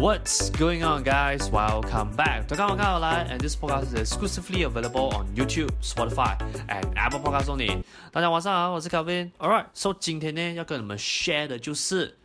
What's going on, guys? Welcome back. 大家好，我系来，and this podcast is exclusively available on YouTube, Spotify, and Apple Podcasts only. 大家晚上好，我是 Kevin. Alright, so 今天呢要跟你们 share 的就是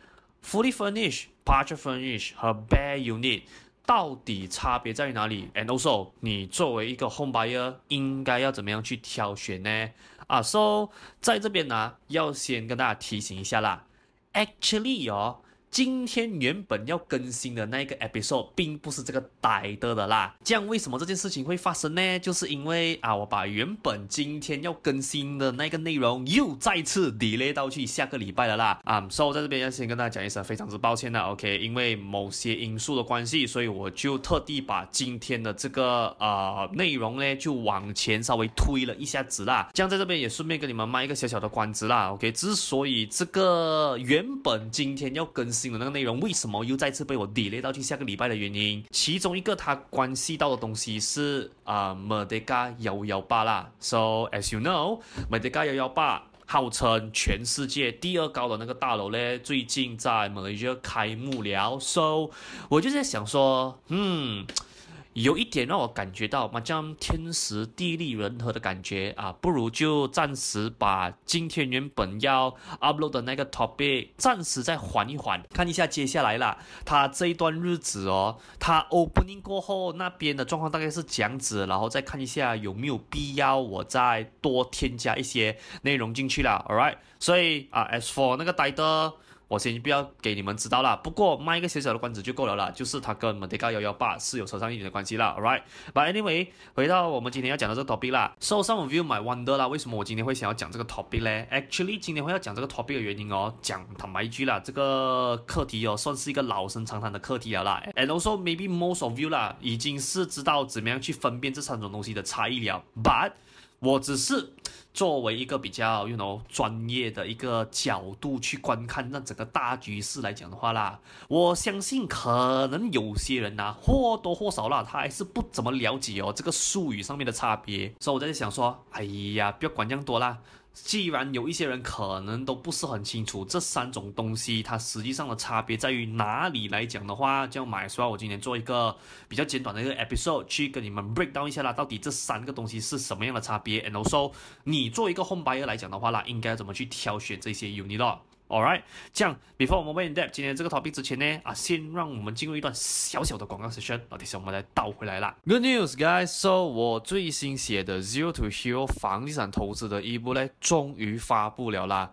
fully furnished, partial furnished 和 bare unit 到底差别在于哪里？And also，你作为一个 home buyer 应该要怎么样去挑选呢？啊，so 在这边呢要先跟大家提醒一下啦，actually 哦。今天原本要更新的那个 episode 并不是这个呆的的啦，这样为什么这件事情会发生呢？就是因为啊，我把原本今天要更新的那个内容又再次 delay 到去下个礼拜了啦。啊、um,，so 在这边要先跟大家讲一声非常之抱歉的，OK，因为某些因素的关系，所以我就特地把今天的这个呃内容呢就往前稍微推了一下子啦。这样在这边也顺便跟你们卖一个小小的关子啦，OK，之所以这个原本今天要更新那个内容为什么又再次被我 delay 到去下个礼拜的原因，其中一个它关系到的东西是啊，Merdeka 幺幺八啦。So as you know，Merdeka 幺幺八号称全世界第二高的那个大楼呢，最近在马来西亚开幕了。So 我就在想说，嗯。有一点让我感觉到，嘛，这样天时地利人和的感觉啊，不如就暂时把今天原本要 upload 的那个 topic 暂时再缓一缓，看一下接下来啦，他这一段日子哦，他 opening 过后那边的状况大概是这样子，然后再看一下有没有必要我再多添加一些内容进去啦 All right，所以啊，as for 那个呆的。我先不要给你们知道啦，不过卖一个小小的关子就够了啦，就是它跟 Merdeka 幺幺八是有扯上一点的关系啦，alright，but anyway，回到我们今天要讲的这个 topic 啦，so some of you might wonder 啦，为什么我今天会想要讲这个 topic 呢？Actually，今天会要讲这个 topic 的原因哦，讲坦白一句啦，这个课题哦，算是一个老生常谈的课题了啦，and also maybe most of you 啦，已经是知道怎么样去分辨这三种东西的差异了，but 我只是。作为一个比较，you know，专业的一个角度去观看那整个大局势来讲的话啦，我相信可能有些人呐、啊，或多或少啦，他还是不怎么了解哦这个术语上面的差别，所以我在想说，哎呀，不要管那么多啦。既然有一些人可能都不是很清楚这三种东西它实际上的差别在于哪里来讲的话，就要买说我今天做一个比较简短的一个 episode 去跟你们 break down 一下啦，到底这三个东西是什么样的差别，and also 你做一个 home buyer 来讲的话啦，应该怎么去挑选这些 unit 咯。Alright，这样，before 我们 went deep 今天这个 topic 之前呢，啊，先让我们进入一段小小的广告 session，然后等下我们来倒回来啦。Good news, guys! So 我最新写的 Zero to Hero 房地产投资的一部呢，终于发布了啦。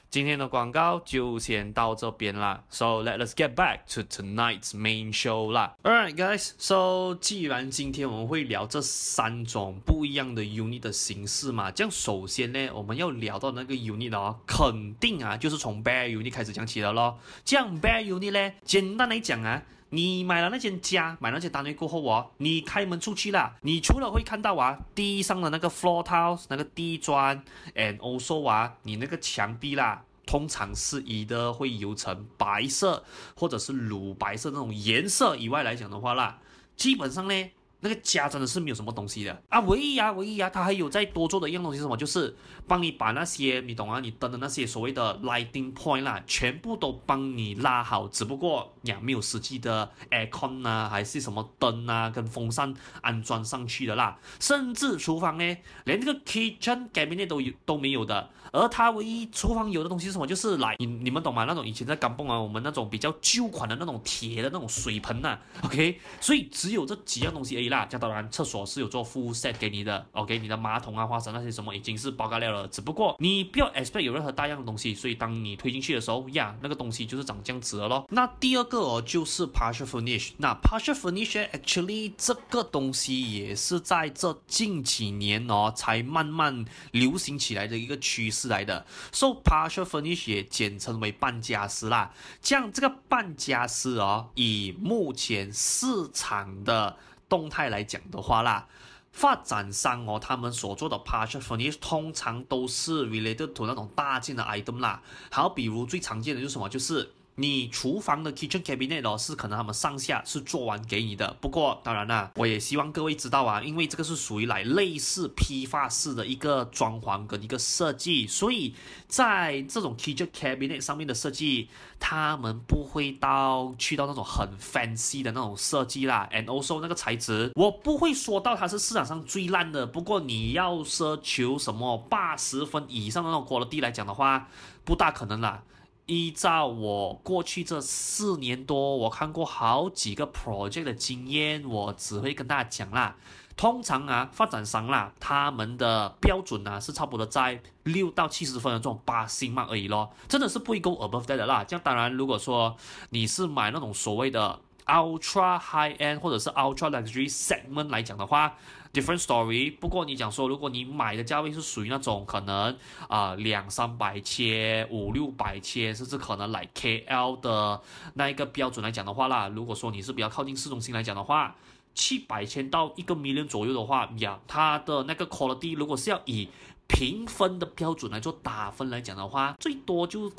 今天的广告就先到这边啦。So let us get back to tonight's main show 啦。Alright guys，so 既然今天我们会聊这三种不一样的 unit 的形式嘛，这样首先呢，我们要聊到那个 unit 哦，肯定啊就是从 bare unit 开始讲起的咯。这样 bare unit 呢，简单来讲啊。你买了那间家，买了那间单位过后哦，你开门出去啦，你除了会看到啊地上的那个 floor tiles 那个地砖，and also 啊你那个墙壁啦，通常是以的会油成白色或者是乳白色那种颜色以外来讲的话啦，基本上呢。那个家真的是没有什么东西的。啊，唯一啊，唯一啊，他还有在多做的一样东西是什么？就是帮你把那些你懂啊，你灯的那些所谓的 lighting point 啦，全部都帮你拉好，只不过呀，没有实际的 aircon 啊，还是什么灯啊，跟风扇安装上去的啦，甚至厨房呢，连这个 kitchen cabinet 都有都没有的，而它唯一厨房有的东西是什么？就是来你你们懂吗？那种以前在甘榜啊，我们那种比较旧款的那种铁的那种水盆呐、，OK，所以只有这几样东西而已。啦这当然，厕所是有做 full set 给你的，OK，你的马桶啊、花洒那些什么已经是包盖料了。只不过你不要 expect 有任何大样的东西，所以当你推进去的时候呀，那个东西就是长这样子了咯。那第二个哦，就是 partial finish。那 partial finish actually 这个东西也是在这近几年哦才慢慢流行起来的一个趋势来的。So partial furnish 也简称为半家私啦。像这个半家私哦，以目前市场的动态来讲的话啦，发展商哦，他们所做的 partial furnish 通常都是 related to 那种大件的 item 啦。好，比如最常见的就是什么，就是。你厨房的 kitchen cabinet 哦，是可能他们上下是做完给你的。不过当然啦，我也希望各位知道啊，因为这个是属于来类似批发式的一个装潢跟一个设计，所以在这种 kitchen cabinet 上面的设计，他们不会到去到那种很 fancy 的那种设计啦。And also 那个材质，我不会说到它是市场上最烂的。不过你要奢求什么八十分以上的那种 quality 来讲的话，不大可能啦。依照我过去这四年多，我看过好几个 project 的经验，我只会跟大家讲啦。通常啊，发展商啦，他们的标准呢、啊、是差不多在六到七十分的这种八星码而已咯，真的是不会 go above that 的啦。这样当然，如果说你是买那种所谓的 ultra high end 或者是 ultra luxury segment 来讲的话，Different story。不过你讲说，如果你买的价位是属于那种可能啊两三百千、五六百千，甚至可能来 KL 的那一个标准来讲的话啦，如果说你是比较靠近市中心来讲的话，七百千到一个 million 左右的话，呀，它的那个 quality 如果是要以评分的标准来做打分来讲的话，最多就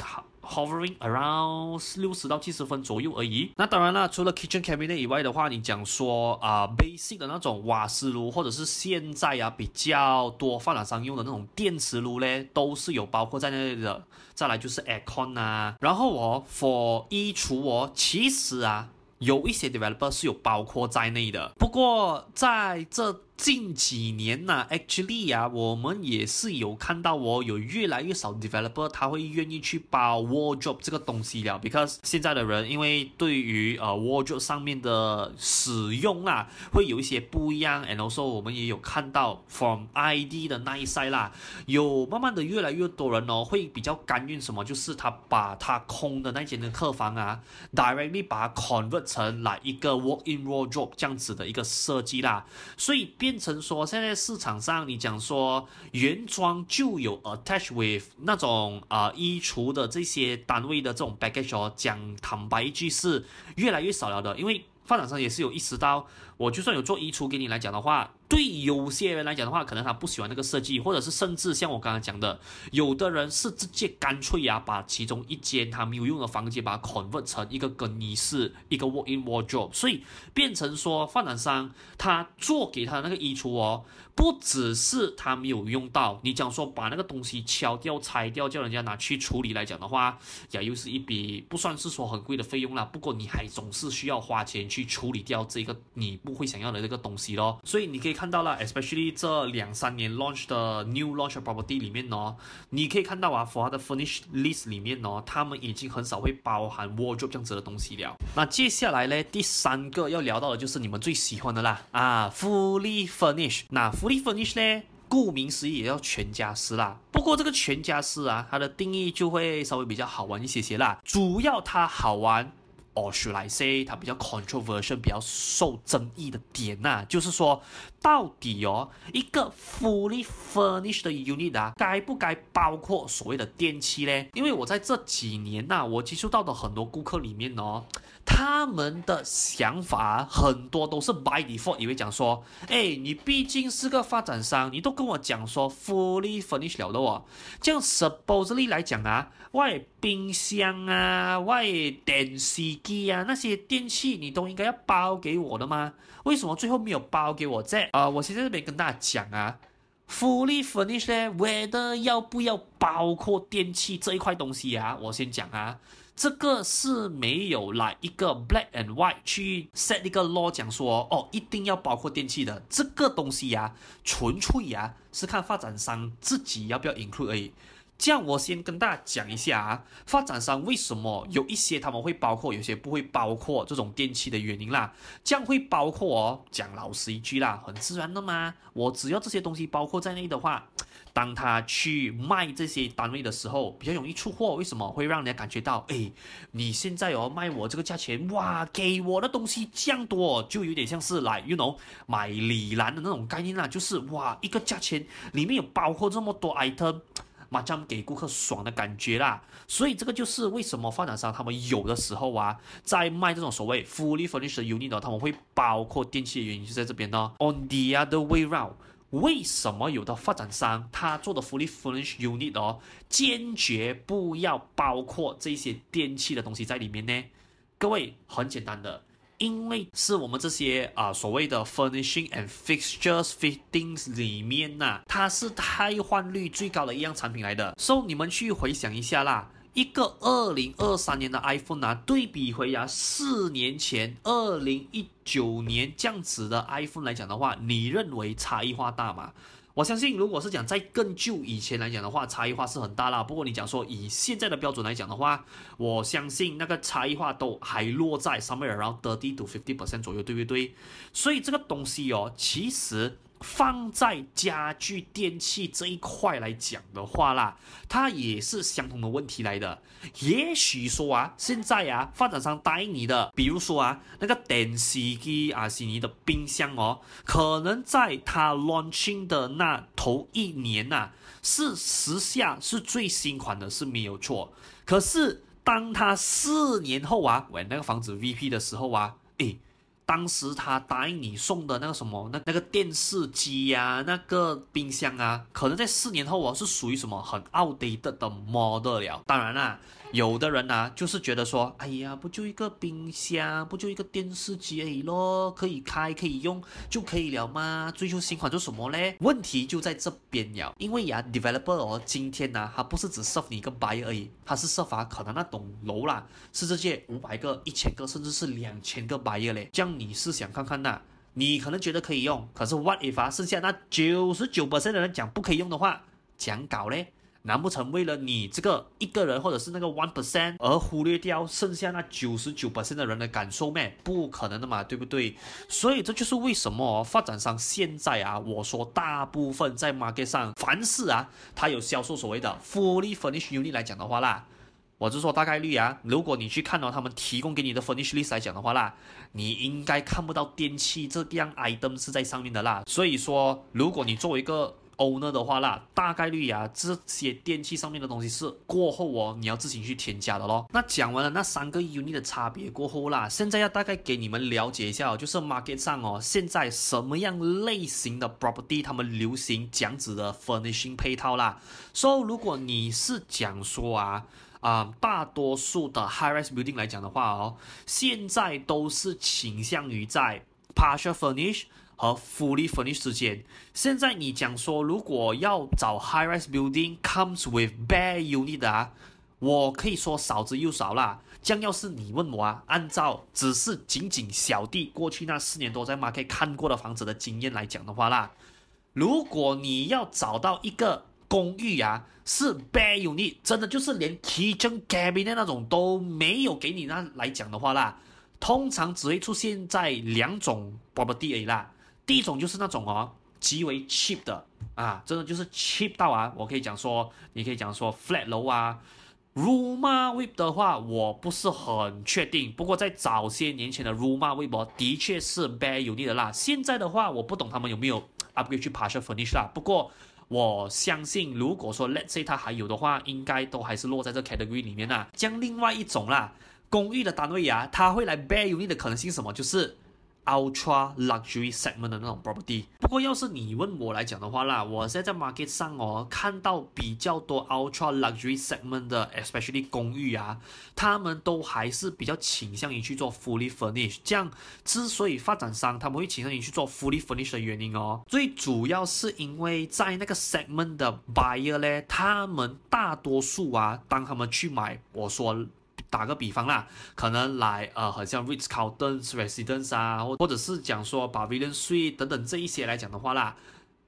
hovering around 六十到七十分左右而已。那当然了，除了 kitchen cabinet 以外的话，你讲说啊、呃、basic 的那种瓦斯炉，或者是现在啊比较多发展商用的那种电磁炉嘞，都是有包括在内的。再来就是 aircon 啊，然后哦 for 衣橱哦，其实啊有一些 developer 是有包括在内的。不过在这近几年呐，actually 啊，我们也是有看到哦，有越来越少 developer 他会愿意去包 wardrobe 这个东西了，because 现在的人因为对于呃 wardrobe 上面的使用啊，会有一些不一样，and also 我们也有看到 from ID 的那一 side 啦，有慢慢的越来越多人哦，会比较甘愿什么，就是他把他空的那间的客房啊，directly 把它 convert 成来一个 walk-in wardrobe 这样子的一个设计啦，所以变。成说，现在市场上你讲说原装就有 attach with 那种啊、衣橱的这些单位的这种 package 哦，讲坦白一句是越来越少了的，因为发展商也是有意识到，我就算有做衣橱给你来讲的话。对有些人来讲的话，可能他不喜欢那个设计，或者是甚至像我刚刚讲的，有的人是直接干脆呀，把其中一间他没有用的房间，把它 convert 成一个更衣室，一个 walk-in wardrobe，所以变成说，发展商他做给他那个衣橱哦，不只是他没有用到，你讲说把那个东西敲掉、拆掉，叫人家拿去处理来讲的话，呀，又是一笔不算是说很贵的费用啦。不过你还总是需要花钱去处理掉这个你不不会想要的这个东西咯。所以你可以看到了，especially 这两三年 launch 的 new launch property 里面哦，你可以看到啊，for 它的 furnish list 里面哦，他们已经很少会包含 wardrobe 这样子的东西了。那接下来呢，第三个要聊到的就是你们最喜欢的啦，啊，fully furnish。那 fully furnish 呢？顾名思义，也要全家私啦。不过这个全家私啊，它的定义就会稍微比较好玩一些些啦。主要它好玩，or should I say，它比较 controversial，比较受争议的点呐、就是说，到底哦，一个 fully furnished 的 unit 啊，该不该包括所谓的电器呢？因为我在这几年呐、我接触到的很多顾客里面哦。他们的想法很多都是 by default，以为讲说，哎，你毕竟是个发展商，你都跟我讲说 fully furnished 了的哦，这样 supposedly 来讲啊，外冰箱啊，外电视机啊，那些电器你都应该要包给我的吗？为什么最后没有包给我这？啊、我先在这边跟大家讲啊，fully furnished，whether 要不要包括电器这一块东西啊？我先讲啊。这个是没有来一个 black and white 去 set 一个 law 讲说哦，一定要包括电器的这个东西呀、啊，纯粹呀、是看发展商自己要不要 include 而已。这样我先跟大家讲一下啊，发展商为什么有一些他们会包括，有些不会包括这种电器的原因啦。这样会包括哦，讲老实一句啦，很自然的嘛。我只要这些东西包括在内的话。当他去卖这些单位的时候，比较容易出货。为什么会让人家感觉到，哎，你现在哦卖我这个价钱，哇，给我的东西这样多，就有点像是来，you know，买礼篮的那种概念啦，就是哇，一个价钱里面有包括这么多 item，马上给顾客爽的感觉啦。所以这个就是为什么发展商他们有的时候啊，在卖这种所谓 fully furnished unit，他们会包括电器的原因就在这边呢。On the other way round。为什么有的发展商他做的 fully furnished unit 哦，坚决不要包括这些电器的东西在里面呢？各位很简单的，因为是我们这些啊、所谓的 furnishing and fixtures fittings 里面呐、它是汰换率最高的一样产品来的。所以你们去回想一下啦。一个二零二三年的 iPhone 啊，对比回啊四年前二零一九年这样子的 iPhone 来讲的话，你认为差异化大吗？我相信，如果是讲在更旧以前来讲的话，差异化是很大啦。不过你讲说以现在的标准来讲的话，我相信那个差异化都还落在 somewhere around thirty to fifty percent 左右，对不对？所以这个东西哦，其实。放在家具电器这一块来讲的话啦，它也是相同的问题来的。也许说啊，现在啊，发展商答应你的，比如说啊，那个电视机啊，是你的冰箱哦，可能在它 launching 的那头一年呐、啊，是时下是最新款的，是没有错。可是当它四年后啊，买那个房子 VP 的时候啊，诶。当时他答应你送的那个什么，那那个电视机呀、那个冰箱啊，可能在四年后哦，是属于什么很 outdated 的 model 了。当然啦。有的人呐、啊，就是觉得说，哎呀，不就一个冰箱，不就一个电视机而已咯，可以开可以用就可以了吗？追求新款做什么嘞？问题就在这边了，因为呀，developer 哦，今天呐、啊，他不是只 serve 你一个 buyer 而已，他是 serve 啊，可能那栋楼啦，是世界五百个、一千个，甚至是两千个 buyer 嘞。这样你是想看看呐，你可能觉得可以用，可是 what if 啊，剩下那九十九 percent 的人讲不可以用的话，讲搞嘞？难不成为了你这个一个人，或者是那个 one percent 而忽略掉剩下那九十九 percent 的人的感受咩？不可能的嘛，对不对？所以这就是为什么发展商现在啊，我说大部分在 market 上，凡是啊，他有销售所谓的 fully furnished unit 来讲的话啦，我就说大概率啊，如果你去看到他们提供给你的 furnish list 来讲的话啦，你应该看不到电器这样 item 是在上面的啦。所以说，如果你作为一个 owner 的话啦，大概率呀、这些电器上面的东西是过后哦，你要自行去添加的咯。那讲完了那三个 unit 的差别过后啦，现在要大概给你们了解一下哦，就是 market 上哦，现在什么样类型的 property 他们流行这样子的 furnishing 配套啦。所以如果你是讲说啊啊、大多数的 high rise building 来讲的话哦，现在都是倾向于在 partial furnish。和 fully furnished 之间，现在你讲说，如果要找 high-rise building comes with bare unit 啊，我可以说少之又少啦。将要是你问我啊，按照只是仅仅小弟过去那四年多在 market 看过的房子的经验来讲的话啦，如果你要找到一个公寓啊，是 bare unit，真的就是连 kitchen cabinet 那种都没有给你那来讲的话啦，通常只会出现在两种 property 啦。第一种就是那种哦，极为 cheap 的啊，真的就是 cheap 到啊，我可以讲说，你可以讲说 flat 楼啊。Rumah Whip 的话，我不是很确定。不过在早些年前的 Rumah Whip 的确是 bare unit 的啦。现在的话，我不懂他们有没有 upgrade 去 partial finish 啦。不过我相信，如果说 Let's say 它还有的话，应该都还是落在这 category 里面啦。将另外一种啦，公寓的单位啊，它会来 bare unit 的可能性什么？就是。Ultra luxury segment 的那种 property，不过要是你问我来讲的话啦，我现在在 market 上哦，看到比较多 ultra luxury segment 的，especially 公寓啊，他们都还是比较倾向于去做 fully furnished。这样之所以发展商他们会倾向于去做 fully furnished 的原因哦，最主要是因为在那个 segment 的 buyer 咧，他们大多数啊，当他们去买，我说。打个比方啦，可能来呃，好像 Ritz Carlton Residence 啊，或或者是讲说 Pavilion Suite 等等这一些来讲的话啦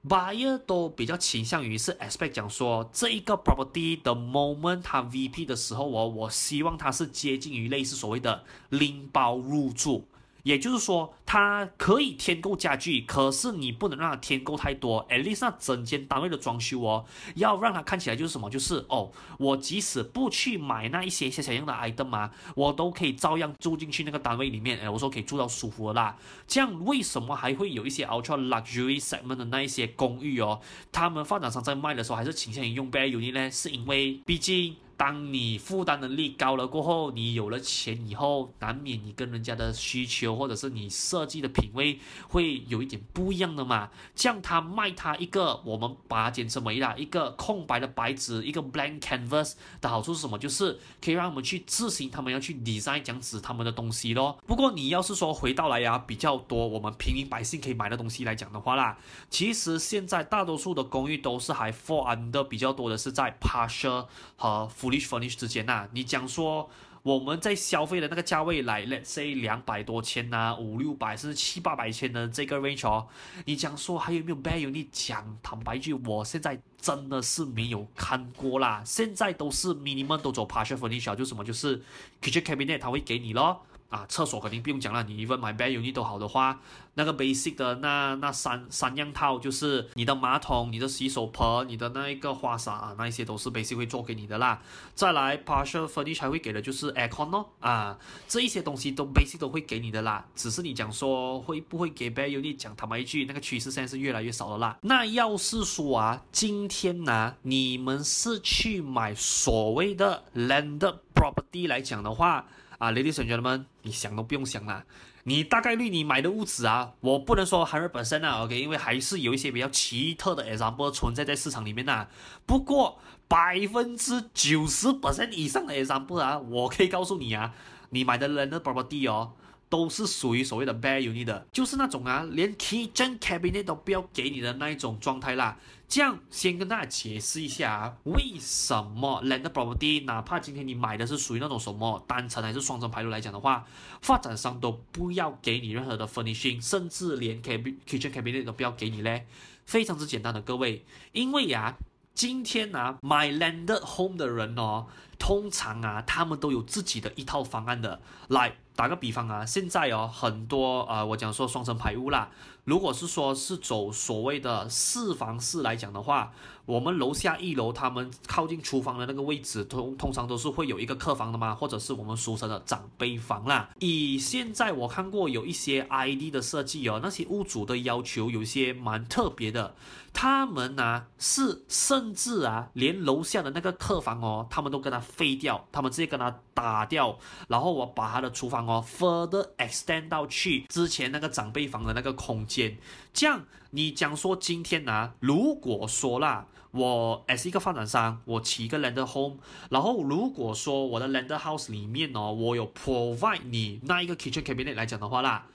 ，buyer 都比较倾向于是 expect 讲说这一个 property the moment 它 VP 的时候，我我希望它是接近于类似所谓的拎包入住。也就是说，它可以添购家具，可是你不能让它添购太多。at least 整间单位的装修哦，要让它看起来就是什么，就是哦，我即使不去买那一些小小样的 item 啊，我都可以照样住进去那个单位里面。哎，我说可以住到舒服的啦。这样为什么还会有一些 ultra luxury segment 的那一些公寓哦，他们发展商在卖的时候还是倾向于用 bare unit 呢？是因为毕竟。当你负担能力高了过后，你有了钱以后，难免你跟人家的需求或者是你设计的品味会有一点不一样的嘛。像他卖他一个，我们把它简称为啦，一个空白的白纸，一个 blank canvas 的好处是什么？就是可以让我们去自行，他们要去 design 讲纸他们的东西咯。不过你要是说回到来呀，比较多我们平民百姓可以买的东西来讲的话啦，其实现在大多数的公寓都是还 fall under 比较多的是在 partial 和 Fully furnished 之间呐、啊，你讲说我们在消费的那个价位来，let's say 两百多千呐、啊，五六百甚至七八百千的这个 range 哦，你讲说还有没有 value？你讲坦白句，我现在真的是没有看过啦，现在都是 minimum 都走 partial furnished，就什么就是 kitchen cabinet 他会给你咯。啊，厕所肯定不用讲了，你一份买 bare unit 都好的话，那个 basic 的那那三三样套就是你的马桶、你的洗手盆、你的那一个花洒啊，那一些都是 basic 会做给你的啦。再来 partial furnish 还会给的就是 aircon 哦，啊，这一些东西都 basic 都会给你的啦。只是你讲说会不会给 bare unit，讲坦白一句，那个趋势现在是越来越少的啦。那要是说啊，今天呢、啊，你们是去买所谓的 landed property 来讲的话。啊，ladies and gentlemen，你想都不用想了，你大概率你买的物质啊，我不能说 hundred percent 啊，OK，因为还是有一些比较奇特的 example 存在在市场里面呐、啊。不过百分之九十 percent 以上的 example 啊，我可以告诉你啊，你买的 landed property 哦。都是属于所谓的 bare unit 的，就是那种啊，连 kitchen cabinet 都不要给你的那一种状态啦。这样先跟大家解释一下啊，为什么 landed property，哪怕今天你买的是属于那种什么单层还是双层排楼来讲的话，发展商都不要给你任何的 furnishing，甚至连 kitchen cabinet 都不要给你嘞。非常之简单的，各位，因为呀、啊，今天啊买 landed home 的人哦，通常啊他们都有自己的一套方案的，来。打个比方啊，现在哦，很多呃，我讲说双层排屋啦，如果是说是走所谓的四房式来讲的话，我们楼下一楼他们靠近厨房的那个位置，通通常都是会有一个客房的嘛，或者是我们俗称的长辈房啦。以现在我看过有一些 ID 的设计哦，那些屋主的要求有些蛮特别的，他们呢、是甚至啊连楼下的那个客房哦，他们都跟他废掉，他们直接跟他打掉，然后我把他的厨房。哦，further extend 到去之前那个长辈房的那个空间，这样你讲说今天呢、如果说啦，我 as 一个发展商，我起一个 lander home，然后如果说我的 landed house 里面哦，我有 provide 你那一个 kitchen cabinet 来讲的话啦。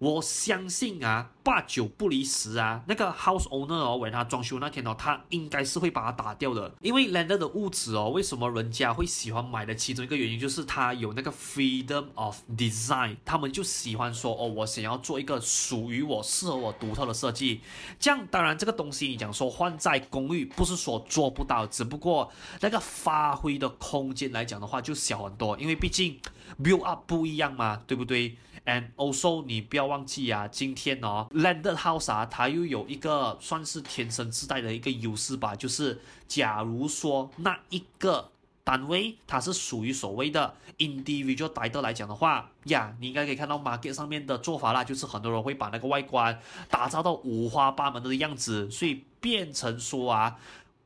我相信啊，八九不离十啊，那个 house owner 哦，为他装修那天哦，他应该是会把它打掉的。因为 landed 的屋子哦，为什么人家会喜欢买的其中一个原因就是他有那个 freedom of design，他们就喜欢说哦，我想要做一个属于我、适合我独特的设计。这样当然这个东西你讲说换在公寓，不是说做不到，只不过那个发挥的空间来讲的话就小很多，因为毕竟 build up 不一样嘛，对不对？And also，你不要忘记啊，今天哦，landed house 啊，它又有一个算是天生自带的一个优势吧，就是假如说那一个单位它是属于所谓的 individual title 来讲的话呀，你应该可以看到 market 上面的做法啦，就是很多人会把那个外观打造到五花八门的样子，所以变成说啊，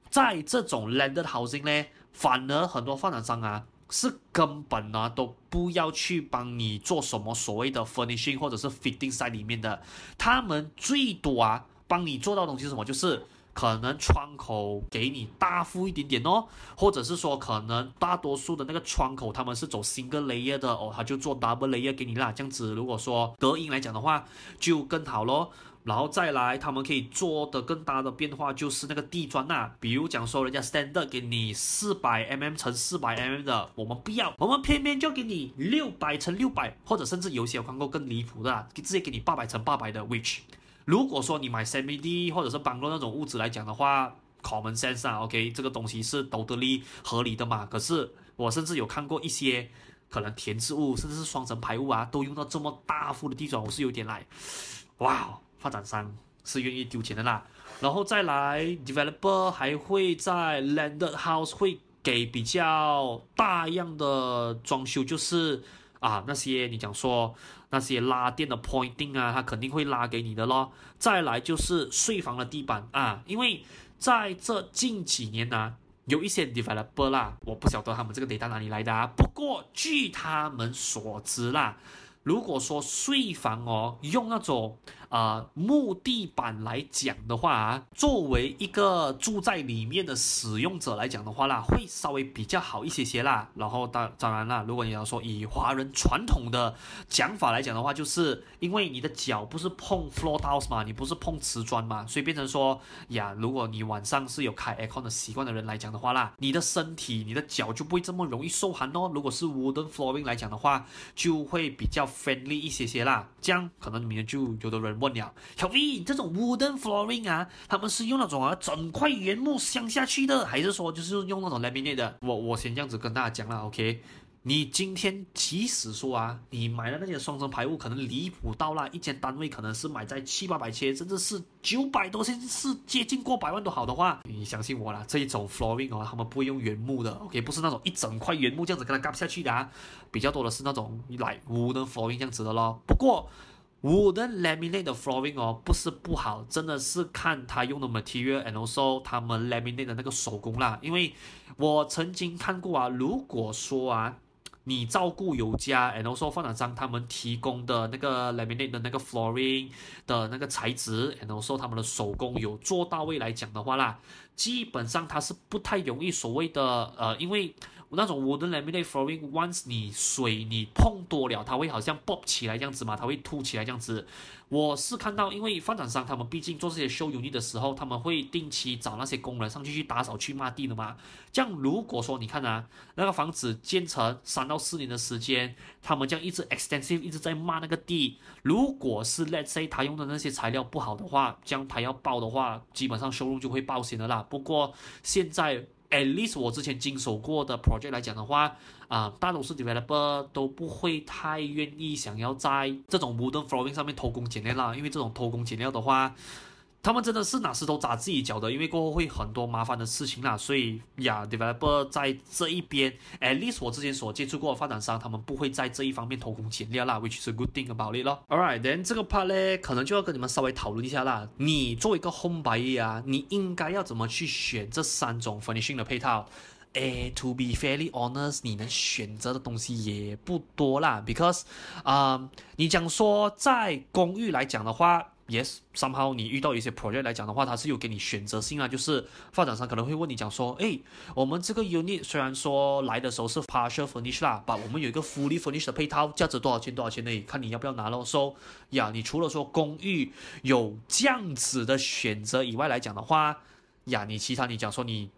在这种 landed housing 呢，反而很多发展商啊。是根本呢都不要去帮你做什么所谓的 furnishing 或者是 fitting 在里面的，他们最多啊帮你做到东西是什么？就是可能窗口给你大幅一点点哦，或者是说可能大多数的那个窗口他们是走 single layer 的哦，他就做 double layer 给你啦，这样子如果说隔音来讲的话就更好咯。然后再来，他们可以做的更大的变化就是那个地砖呐、比如讲说人家 standard 给你四百 mm 乘四百 mm 的，我们不要，我们偏偏就给你六百乘六百，或者甚至有些我看过更离谱的、直接给你八百乘八百的。which 如果说你买 CMD 或者是邦洛那种物质来讲的话，common sense 啊，OK，这个东西是 totally 合理的嘛。可是我甚至有看过一些可能填字物，甚至是双层排屋啊，都用到这么大幅的地砖，我是有点来，哇。发展商是愿意丢钱的啦，然后再来 developer 还会在 landed house 会给比较大样的装修，就是啊那些你讲说那些拉电的 pointing 啊，他肯定会拉给你的咯。再来就是睡房的地板啊，因为在这近几年呢、啊，有一些 developer 啦，我不晓得他们这个 data 哪里来的啊，不过据他们所知啦。如果说睡房哦，用那种呃木地板来讲的话啊，作为一个住在里面的使用者来讲的话啦，会稍微比较好一些些啦。然后当当然啦，如果你要说以华人传统的讲法来讲的话，就是因为你的脚不是碰 floor tiles 嘛，你不是碰瓷砖嘛，所以变成说呀，如果你晚上是有开 aircon 的习惯的人来讲的话啦，你的身体、你的脚就不会这么容易受寒哦。如果是 wooden flooring 来讲的话，就会比较。friendly 一些些啦，这样可能里面就有的人问了，小 V 这种 wooden flooring 啊，他们是用那种啊整块原木镶下去的，还是说就是用那种 laminate 的？我我先这样子跟大家讲了，OK。你今天即使说啊，你买的那些双层排屋可能离谱到了，一间单位可能是买在七八百千，甚至是九百多千，是接近过百万都好的话，你相信我啦，这一种 flooring 哦，他们不会用原木的，OK，不是那种一整块原木这样子跟它夹下去的啊，比较多的是那种来 wooden flooring 这样子的咯。不过 wooden laminate 的 flooring 哦，不是不好，真的是看他用的 material and also 他们 laminate 的那个手工啦。因为我曾经看过啊，如果说啊。你照顾有加，and also 发展商他们提供的那个 laminate 的那个 flooring 的那个材质，and also 他们的手工有做到位来讲的话啦，基本上它是不太容易所谓的呃，因为。那种 wooden laminate flooring，once 你水你碰多了，它会好像 pop 起来这样子嘛，它会凸起来这样子。我是看到，因为发展商他们毕竟做这些 show unit 的时候，他们会定期找那些工人上去去打扫去抹地的嘛。这样如果说你看啊，那个房子建成三到四年的时间，他们这样一直 extensive 一直在抹那个地，如果是 let's say 他用的那些材料不好的话，这样他要爆的话，基本上收入就会爆险的啦。不过现在。At least 我之前经手过的 project 来讲的话，啊、大多数 developer 都不会太愿意想要在这种 wooden flooring 上面偷工减料啦，因为这种偷工减料的话。他们真的是拿石头砸自己脚的，因为过后会很多麻烦的事情啦。所以呀，developer 在这一边，at least 我之前所接触过的发展商，他们不会在这一方面偷工减料啦，which is a good thing about it 咯。Alright，then 这个 part 呢，可能就要跟你们稍微讨论一下啦。你作为一个 home buyer 啊，你应该要怎么去选这三种 furnishing 的配套？诶，to be fairly honest，你能选择的东西也不多啦，because，啊、你讲说在公寓来讲的话。Yes，somehow 你遇到一些 project 来讲的话，它是有给你选择性啊，就是发展商可能会问你讲说，诶，我们这个 unit 虽然说来的时候是 partial furnish 啦，把我们有一个 fully furnished 的配套，价值多少钱多少钱呢？看你要不要拿咯。说呀，你除了说公寓有这样子的选择以外来讲的话，呀，你其他你讲说你。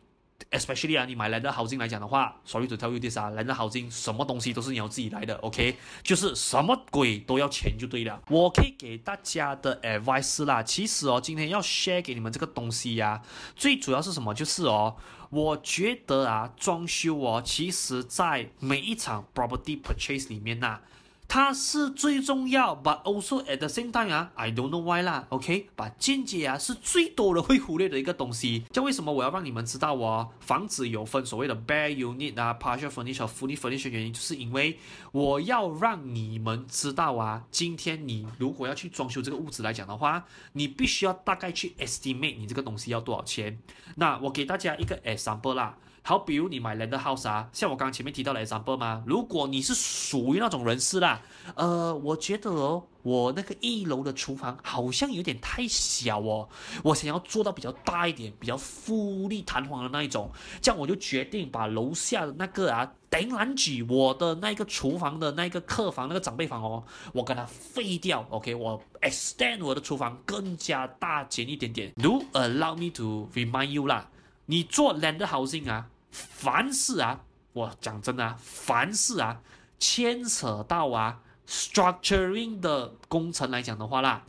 Especially 啊，你买 landed housing 来讲的话，Sorry to tell you this 啊，landed housing 什么东西都是你要自己来的，OK？就是什么鬼都要钱就对了。我可以给大家的 advice 啦，其实哦，今天要 share 给你们这个东西呀、啊，最主要是什么？就是哦，我觉得啊，装修哦，其实在每一场 property purchase 里面呐、啊。它是最重要，but also at the same time 啊，I don't know why 啦，OK，把间接啊是最多人会忽略的一个东西。就为什么我要让你们知道哦，房子有分所谓的 bare unit 啊，partial furniture、fully furnished 原因，就是因为我要让你们知道啊，今天你如果要去装修这个屋子来讲的话，你必须要大概去 estimate 你这个东西要多少钱。那我给大家一个 example 啦。好，比如你买 land house 啊，像我刚刚前面提到的 example 嘛，如果你是属于那种人士啦，呃，我觉得哦，我那个一楼的厨房好像有点太小哦，我想要做到比较大一点，比较富丽堂皇的那一种，这样我就决定把楼下的那个啊，顶栏举我的那个厨房的那个客房那个长辈房哦，我跟它废掉，OK，我 extend 我的厨房更加大间一点点。Do allow me to remind you 啦，你做 landed housing 啊。凡事啊，我讲真的啊，凡事啊，牵扯到啊，structuring 的工程来讲的话啦，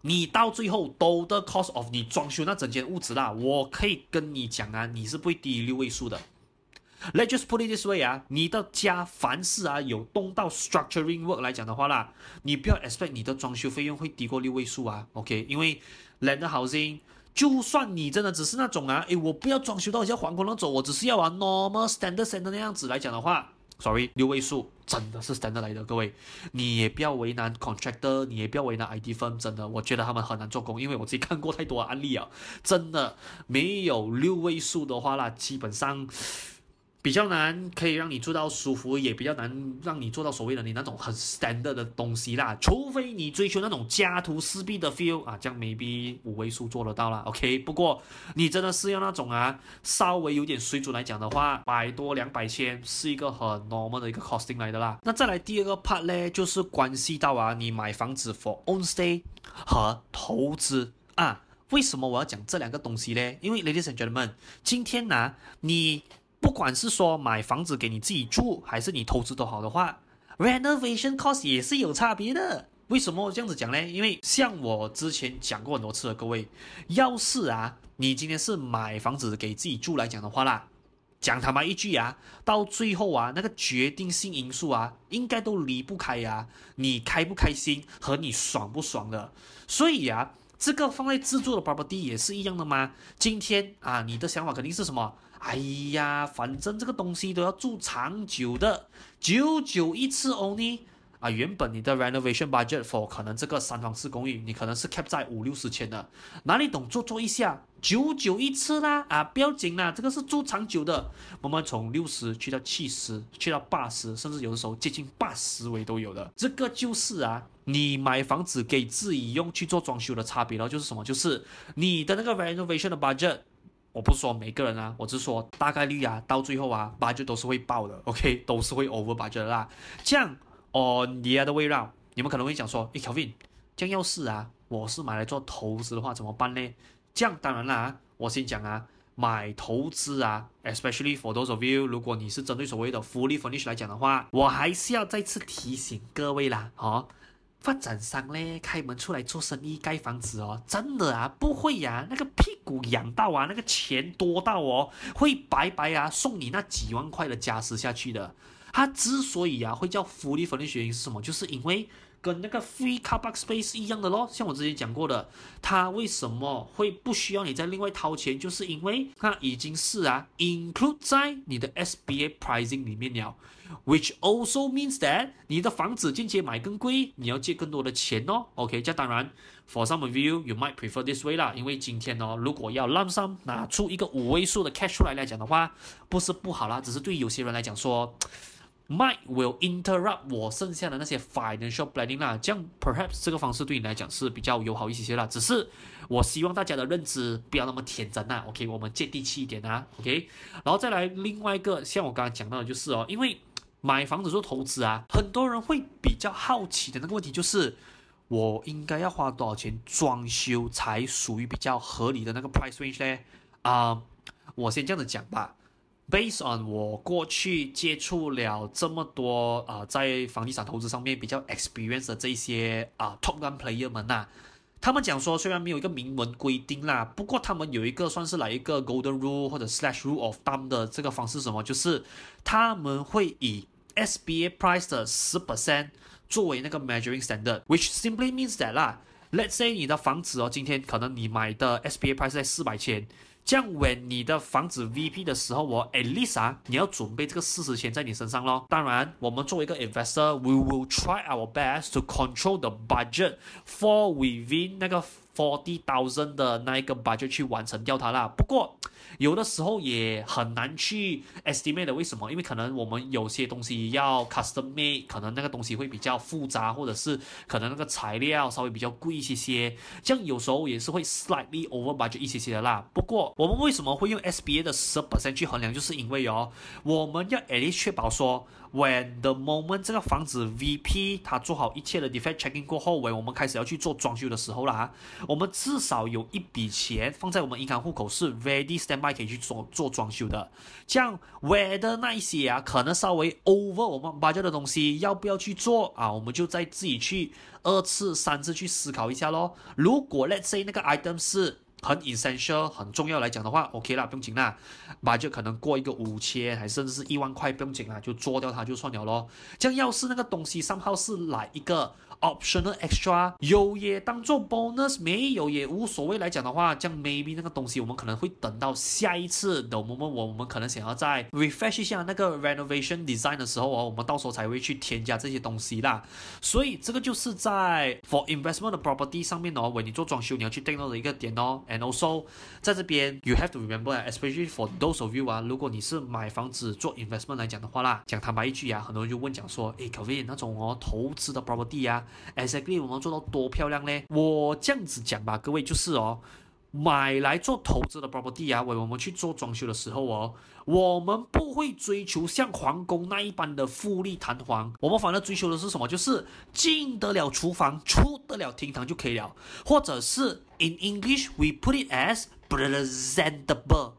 你到最后都的 cost of 你装修那整间屋子啦，我可以跟你讲啊，你是不会低于六位数的。Let's just put it this way 啊，你的家凡事啊有动到 structuring work 来讲的话啦，你不要 expect 你的装修费用会低过六位数啊，OK？因为 land housing。就算你真的只是那种啊，诶，我不要装修到像皇宫那种，我只是要玩 normal standard standard 那样子来讲的话，sorry，六位数真的是 standard 来的，各位，你也不要为难 contractor，你也不要为难 ID firm，真的，我觉得他们很难做工，因为我自己看过太多案例啊，真的没有六位数的话那，基本上。比较难，可以让你做到舒服，也比较难让你做到所谓的你那种很 standard 的东西啦。除非你追求那种家徒四壁的 feel 啊，这样 maybe 五位数做得到了。OK，不过你真的是要那种啊，稍微有点水准来讲的话，百多两百千是一个很 normal 的一个 costing 来的啦。那再来第二个 part 呢，就是关系到啊，你买房子 for own stay 和投资啊。为什么我要讲这两个东西呢？因为 ladies and gentlemen，今天呢、你。不管是说买房子给你自己住，还是你投资都好的话，renovation cost 也是有差别的。为什么这样子讲呢？因为像我之前讲过很多次了，各位，要是啊，你今天是买房子给自己住来讲的话啦，讲坦白一句啊，到最后啊，那个决定性因素啊，应该都离不开呀、啊，你开不开心和你爽不爽的。所以啊，这个放在自住的 property 也是一样的吗？今天啊，你的想法肯定是什么？哎呀，反正这个东西都要住长久的，久久一次 only 啊！原本你的 renovation budget for 可能这个三房四公寓，你可能是 cap 在五六十千的，哪里懂做做一下，久久一次啦啊！不要紧啦，这个是住长久的，慢慢从六十去到七十，去到八十，甚至有的时候接近八十位都有的。这个就是啊，你买房子给自己用去做装修的差别了，就是什么？就是你的那个 renovation 的 budget。我不是说每个人啊，我只是说大概率啊，到最后啊，budget 都是会爆的，OK，都是会 over budget 啦。这样，on the other way round，你们可能会讲说，诶，Kevin，这样要是啊，我是买来做投资的话，怎么办呢？这样当然啦，我先讲啊，买投资啊，especially for those of you，如果你是针对所谓的 fully furnished 来讲的话，我还是要再次提醒各位啦，哦。发展商嘞，开门出来做生意盖房子哦，真的啊，不会呀、啊，那个屁股痒到啊，那个钱多到哦，会白白啊送你那几万块的家私下去的。他之所以啊会叫 fully furnished 原因是什么？就是因为。跟那个 free car park space 一样的咯，像我之前讲过的，它为什么会不需要你再另外掏钱？就是因为它已经是啊 include 在你的 SBA pricing 里面了，which also means that 你的房子间接买更贵，你要借更多的钱哦。OK，这当然，for some of you you might prefer this way 啦，因为今天哦，如果要 lump sum 拿出一个五位数的 cash 出来来讲的话，不是不好啦，只是对有些人来讲说。might will interrupt 我剩下的那些 financial planning 啦，这样 perhaps 这个方式对你来讲是比较友好一些些啦。只是我希望大家的认知不要那么天真啦，OK，我们接地气一点啊，OK。然后再来另外一个，像我刚刚讲到的就是哦，因为买房子做投资啊，很多人会比较好奇的那个问题就是，我应该要花多少钱装修才属于比较合理的那个 price range 呢？啊、我先这样子讲吧。Based on 我过去接触了这么多啊、呃，在房地产投资上面比较 experience 的这些啊、top gun player 们呐，他们讲说，虽然没有一个明文规定啦，不过他们有一个算是来一个 golden rule 或者 slash rule of thumb 的这个方式，什么就是他们会以 SBA price 的十 percent 作为那个 measuring standard，which simply means that 啦，let's say 你的房子哦，今天可能你买的 SBA price 在四百千。这样，when 你的房子 VP 的时候，我 at least 啊，你要准备这个四十千在你身上咯。当然，我们作为一个 investor，we will try our best to control the budget for within 那个 forty thousand 的那一个 budget 去完成掉它啦。不过，有的时候也很难去 estimate 的，为什么？因为可能我们有些东西要 custom made，可能那个东西会比较复杂，或者是可能那个材料稍微比较贵一些些，这样有时候也是会 slightly over budget 一些些的啦。不过我们为什么会用 SBA 的十 percent 去衡量？就是因为哦，我们要 at least 确保说。When the moment 这个房子 VP 它做好一切的 defect checking 过后，为我们开始要去做装修的时候啦，我们至少有一笔钱放在我们银行户口是 ready standby 可以去做做装修的。这样 where 的那一些啊，可能稍微 over 我们 budget 的东西，要不要去做啊？我们就再自己去二次、三次去思考一下咯。如果 let's say 那个 item 是很 essential 很重要来讲的话，OK 啦，不用紧啦，把就可能过一个五千，还甚至是一万块，不用紧啦，就做掉它就算了咯。这样要是那个东西上号是来一个。Optional extra 有也当做 bonus，没有也无所谓。来讲的话，这样 maybe 那个东西我们可能会等到下一次的我们我我们可能想要再 refresh 一下那个 renovation design 的时候哦，我们到时候才会去添加这些东西啦。所以这个就是在 for investment 的 property 上面哦，为你做装修你要去 take note 的一个点哦。And also 在这边 you have to remember，especially for those of you 啊，如果你是买房子做 investment 来讲的话啦，讲坦白一句啊，很多人就问讲说，诶，Kevin 那种哦投资的 property 啊。Exactly，我们做到多漂亮呢？我这样子讲吧，各位就是哦，买来做投资的 property 啊，我们去做装修的时候哦，我们不会追求像皇宫那一般的富丽堂皇，我们反而追求的是什么？就是进得了厨房，出得了厅堂就可以了，或者是 in English we put it as presentable。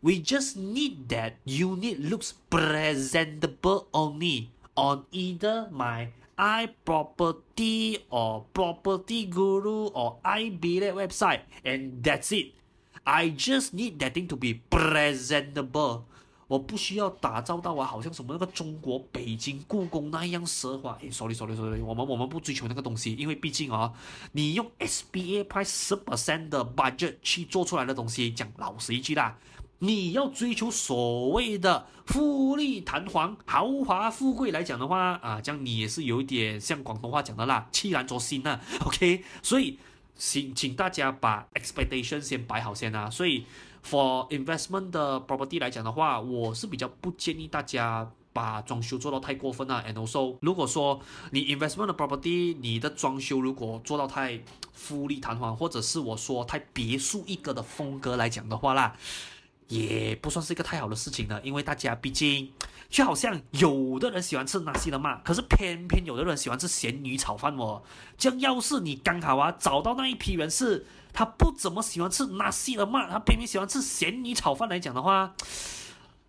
We just need that unit looks presentable only on either my iProperty or Property Guru or I billet website and that's it. I just need that thing to be presentable. 我不需要打造到啊，好像什么那个中国北京故宫那样奢华。诶，sorry sorry sorry，我们我们不追求那个东西，因为毕竟啊，你用 SBA price 十 percent 的 budget 去做出来的东西，讲老实一句啦。你要追求所谓的富丽堂皇、豪华富贵来讲的话啊，这样你也是有一点像广东话讲的啦，气然着心呐。OK，所以请请大家把 expectation 先摆好先啊。所以 for investment 的 property 来讲的话，我是比较不建议大家把装修做到太过分了。And also，如果说你 investment 的 property，你的装修如果做到太富丽堂皇，或者是我说太别墅一格的风格来讲的话啦。也不算是一个太好的事情了，因为大家毕竟就好像有的人喜欢吃纳西的嘛，可是偏偏有的人喜欢吃咸鱼炒饭哦。这样要是你刚好啊找到那一批人是他不怎么喜欢吃纳西的嘛，他偏偏喜欢吃咸鱼炒饭来讲的话，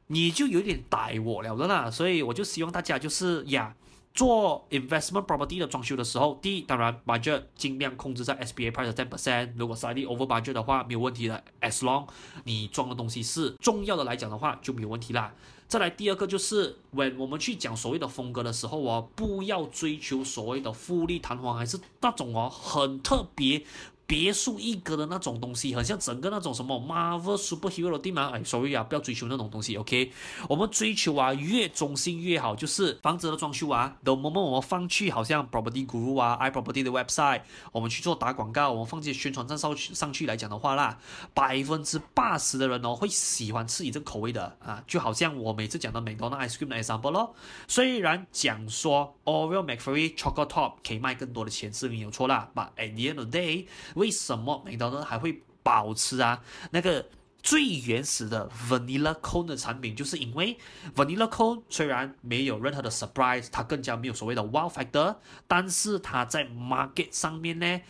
你就有点逮我了的啦。所以我就希望大家就是呀。做 investment property 的装修的时候，第一，当然 budget 尽量控制在 SBA price 的 ten percent。如果 slightly over budget 的话，没有问题的。As long 你装的东西是重要的来讲的话，就没有问题啦。再来第二个就是，when 我们去讲所谓的风格的时候哦，不要追求所谓的富丽堂皇，还是那种哦很特别。别树一格的那种东西，很像整个那种什么 Marvel Superhero 地方。哎，sorry 啊，不要追求那种东西，OK？我们追求啊，越中性越好，就是房子的装修啊，the moment 我们放去好像 Property Guru 啊，iProperty 的 website，我们去做打广告，我们放这些宣传站上去上去来讲的话啦，百分之八十的人哦会喜欢吃你这个口味的啊，就好像我每次讲的 McDonald ice cream 的 example 咯。虽然讲说 Oreo McFlurry Choco Top 可以卖更多的钱是没有错啦，but at the end of the day 为什么美当劳还会保持啊那个最原始的 Vanilla Cone 的产品？就是因为 Vanilla Cone 虽然没有任何的 surprise，它更加没有所谓的 wow factor，但是它在 market 上面呢，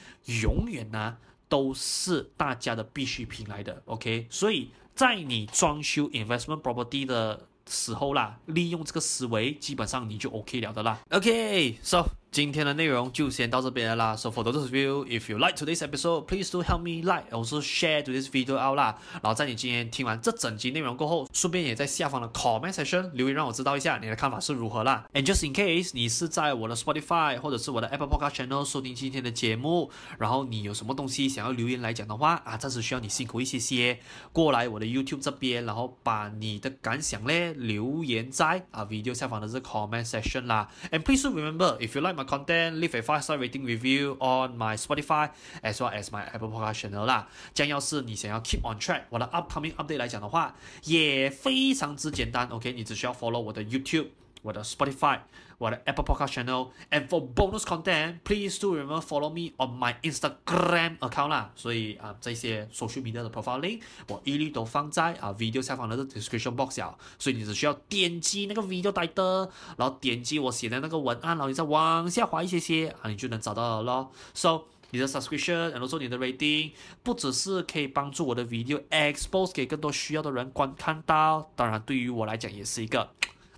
永远呢都是大家的必需品来的。OK，所以在你装修 investment property 的时候啦，利用这个思维，基本上你就 OK 了的啦。OK，so。今天的内容就先到这边了啦。So for those of you, if you like today's episode, please do help me like, also share to this video out 啦。然后在你今天听完这整集内容过后，顺便也在下方的 comment section 留言，让我知道一下你的看法是如何啦。And just in case 你是在我的 Spotify 或者是我的 Apple Podcast channel 收听今天的节目，然后你有什么东西想要留言来讲的话啊，暂时需要你辛苦一些些，过来我的 YouTube 这边，然后把你的感想咧留言在啊 video 下方的这 comment section 啦。And please remember, if you like my content, leave a five star rating review on my Spotify as well as my Apple Podcast channel 啦。将要是你想要 keep on track 我的 upcoming update 来讲的话，也非常之简单。OK，你只需要 follow 我的 YouTube。我的 Spotify，我的 Apple Podcast Channel，and for bonus content，please do remember follow me on my Instagram account 啦。所以啊，这些 social media 的 profile link 我一律都放在啊 video 下方的 description box 啊。所以你只需要点击那个 video title，然后点击我写的那个文案，然后你再往下滑一些些啊，你就能找到了咯。So 你的 subscription，然后做你的 rating，不只是可以帮助我的 video expose 给更多需要的人观看到，当然对于我来讲也是一个。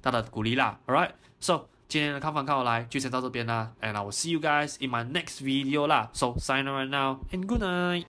大大的鼓励啦 All right，so 今天的看法看我来就先到这边啦，and I will see you guys in my next video 啦，so sign right now and good night。